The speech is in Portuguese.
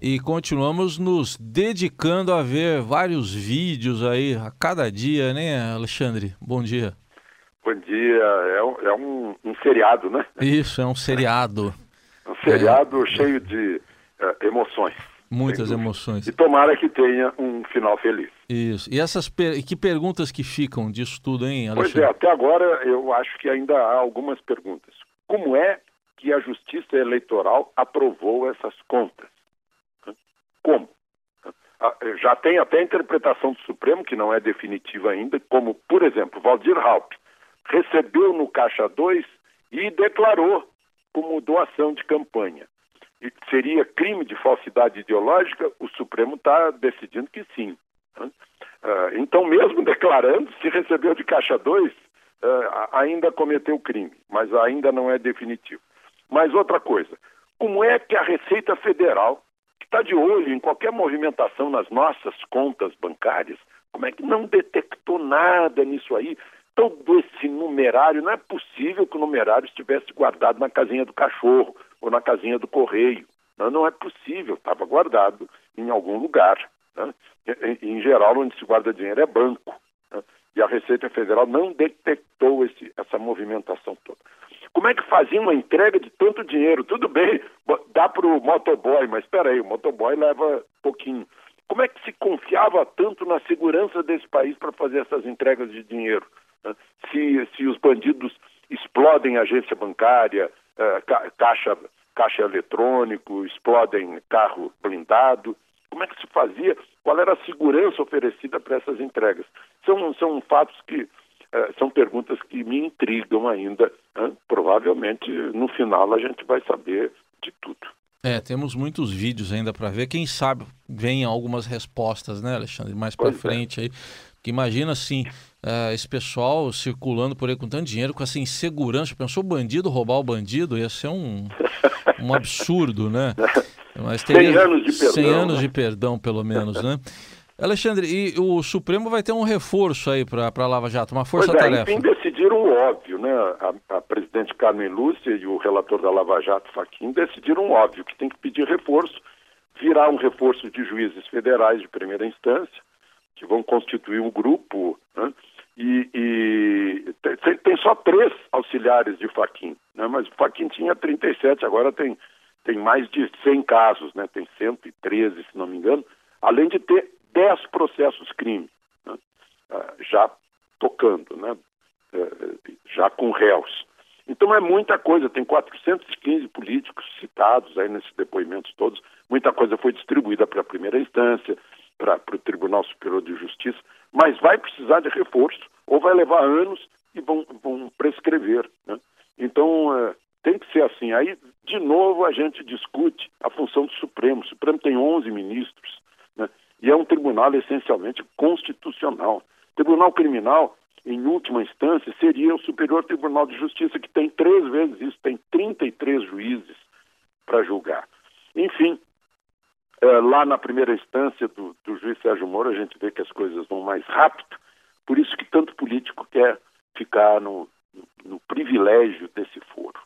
E continuamos nos dedicando a ver vários vídeos aí a cada dia, né, Alexandre? Bom dia. Bom dia. É um, é um, um seriado, né? Isso, é um seriado. um seriado é. cheio de uh, emoções. Muitas emoções. E tomara que tenha um final feliz. Isso. E essas per... que perguntas que ficam disso tudo, hein, Alexandre? Pois é, até agora eu acho que ainda há algumas perguntas. Como é que a Justiça Eleitoral aprovou essas contas? Como? Ah, já tem até a interpretação do Supremo, que não é definitiva ainda, como, por exemplo, Valdir Halp recebeu no Caixa 2 e declarou como doação de campanha seria crime de falsidade ideológica, o Supremo está decidindo que sim. Né? Uh, então, mesmo declarando, se recebeu de caixa 2, uh, ainda cometeu crime, mas ainda não é definitivo. Mas outra coisa, como é que a Receita Federal, que está de olho em qualquer movimentação nas nossas contas bancárias, como é que não detectou nada nisso aí? Todo esse numerário, não é possível que o numerário estivesse guardado na casinha do cachorro ou na casinha do correio. Não, não é possível, estava guardado em algum lugar. Né? Em, em, geral, onde se guarda dinheiro é banco. Né? E a Receita Federal não detectou esse, essa movimentação toda. Como é que fazia uma entrega de tanto dinheiro? Tudo bem, dá para o motoboy, mas espera aí, o motoboy leva pouquinho. Como é que se confiava tanto na segurança desse país para fazer essas entregas de dinheiro? Né? Se, se os bandidos explodem agência bancária, é, caixa, caixa eletrônico, explodem carro blindado. Como é que se fazia? Qual era a segurança oferecida para essas entregas? São, são fatos que são perguntas que me intrigam ainda. Provavelmente no final a gente vai saber de tudo. É, temos muitos vídeos ainda para ver. Quem sabe vem algumas respostas, né, Alexandre, mais para é. frente aí. Que imagina assim, uh, esse pessoal circulando por aí com tanto dinheiro, com essa insegurança. Pensou o bandido roubar o bandido? Ia ser um, um absurdo, né? Mas teria 100 anos de perdão. 100 anos né? de perdão, pelo menos, né? Alexandre, e o Supremo vai ter um reforço aí para a Lava Jato, uma força-tarefa. É, enfim, decidiram o óbvio, né? A, a, presidente Carmen Lúcia e o relator da Lava Jato, Faquim, decidiram o óbvio, que tem que pedir reforço, virar um reforço de juízes federais de primeira instância, que vão constituir um grupo, né? e, e tem, tem, só três auxiliares de Faquim, né? mas o Faquim tinha 37, agora tem, tem mais de 100 casos, né? tem 113, se não me engano, além de ter 10 processos crime, né? Ah, já tocando, né? É, já com réus. Então é muita coisa, tem 415 políticos citados aí nesses depoimentos todos, muita coisa foi distribuída para a primeira instância, para o Tribunal Superior de Justiça, mas vai precisar de reforço, ou vai levar anos e vão, vão prescrever. Né? Então, é, tem que ser assim. Aí, de novo, a gente discute a função do Supremo. O Supremo tem 11 ministros, né? E é um tribunal essencialmente constitucional. Tribunal Criminal, em última instância, seria o Superior Tribunal de Justiça, que tem três vezes isso, tem 33 juízes para julgar. Enfim, é, lá na primeira instância do, do juiz Sérgio Moro, a gente vê que as coisas vão mais rápido, por isso que tanto político quer ficar no, no, no privilégio desse foro.